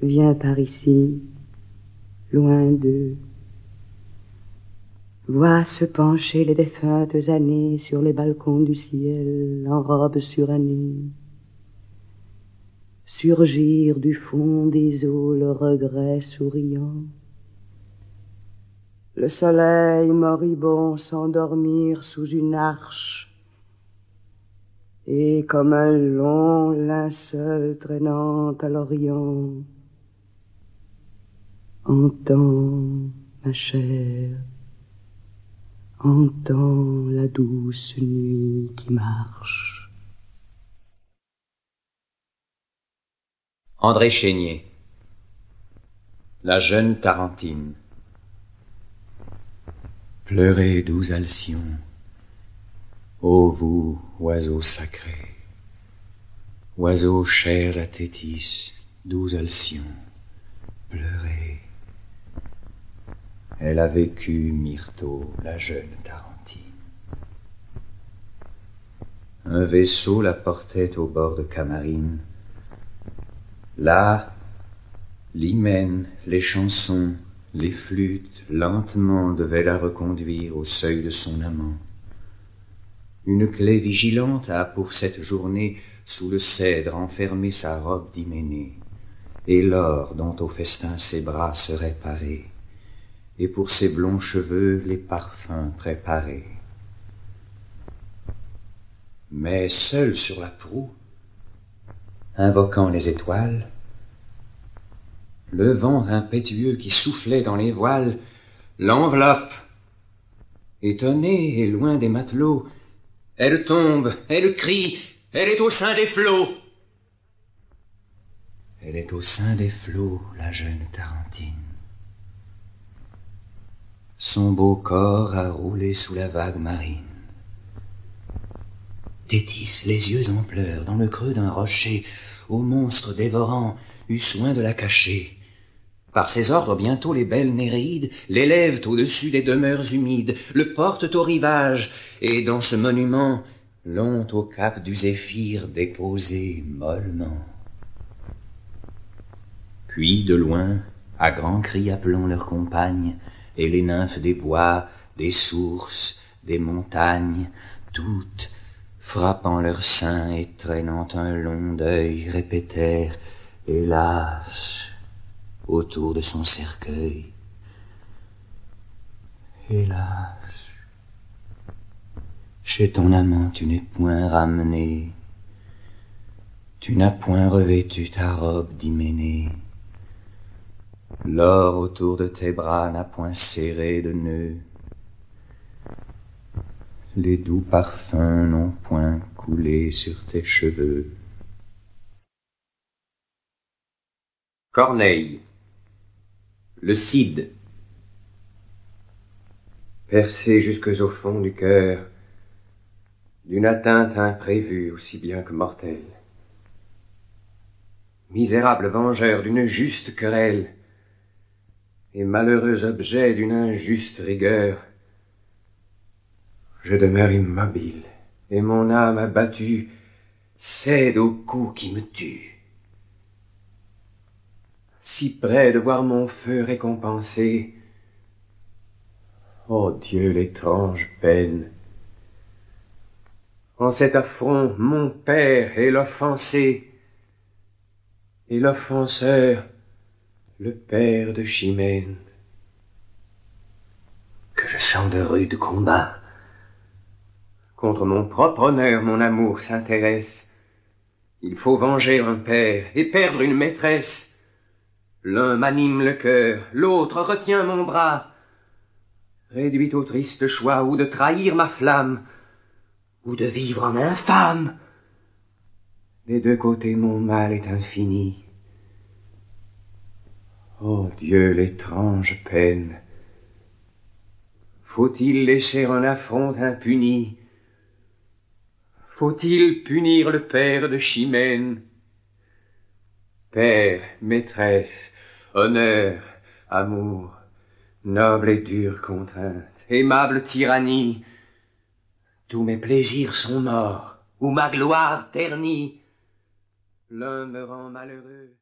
Viens par ici, loin d'eux. Vois se pencher les défuntes années sur les balcons du ciel en robe surannée. Surgir du fond des eaux le regret souriant. Le soleil moribond s'endormir sous une arche et comme un long linceul traînant à l'Orient, entends ma chère, entends la douce nuit qui marche. André Chénier. La jeune Tarentine. Pleurez, doux Alcyon, ô vous, oiseaux sacrés, oiseaux chers à Thétis, doux Alcyon, pleurez. Elle a vécu, Myrto, la jeune Tarentine. Un vaisseau la portait au bord de Camarine. Là, l'hymen, les chansons, les flûtes lentement devaient la reconduire au seuil de son amant. Une clé vigilante a pour cette journée sous le cèdre enfermé sa robe d'hyménée, et l'or dont au festin ses bras seraient parés et pour ses blonds cheveux les parfums préparés. Mais seul sur la proue, invoquant les étoiles, le vent impétueux qui soufflait dans les voiles l'enveloppe. Étonnée et loin des matelots, elle tombe, elle crie, elle est au sein des flots. Elle est au sein des flots, la jeune Tarentine. Son beau corps a roulé sous la vague marine. Tétis, les yeux en pleurs, dans le creux d'un rocher, au monstre dévorant, eut soin de la cacher. Par ses ordres, bientôt les belles Néréides l'élèvent au-dessus des demeures humides, le portent au rivage, et dans ce monument l'ont au cap du zéphyr déposé mollement. Puis, de loin, à grands cris appelant leurs compagnes, et les nymphes des bois, des sources, des montagnes, toutes, frappant leurs seins et traînant un long deuil, répétèrent Hélas, autour de son cercueil. Hélas, chez ton amant tu n'es point ramené, tu n'as point revêtu ta robe d'hyménée. L'or autour de tes bras n'a point serré de nœuds. Les doux parfums n'ont point coulé sur tes cheveux. Corneille Le Cid Percé jusque au fond du cœur d'une atteinte imprévue aussi bien que mortelle. Misérable vengeur d'une juste querelle, et malheureux objet d'une injuste rigueur, je demeure immobile, et mon âme abattue cède au coup qui me tue. Si près de voir mon feu récompensé, ô Dieu, l'étrange peine! En cet affront, mon père est l'offensé, et l'offenseur, le père de Chimène. Que je sens de rudes combats. Contre mon propre honneur, mon amour s'intéresse. Il faut venger un père et perdre une maîtresse. L'un m'anime le cœur, l'autre retient mon bras. Réduit au triste choix ou de trahir ma flamme, ou de vivre en infâme. Des deux côtés mon mal est infini. Ô Dieu, l'étrange peine! Faut-il laisser un affront impuni? Faut-il punir le père de Chimène? Père, maîtresse, honneur, amour, noble et dure contrainte, aimable tyrannie, tous mes plaisirs sont morts, ou ma gloire ternie. L'un me rend malheureux,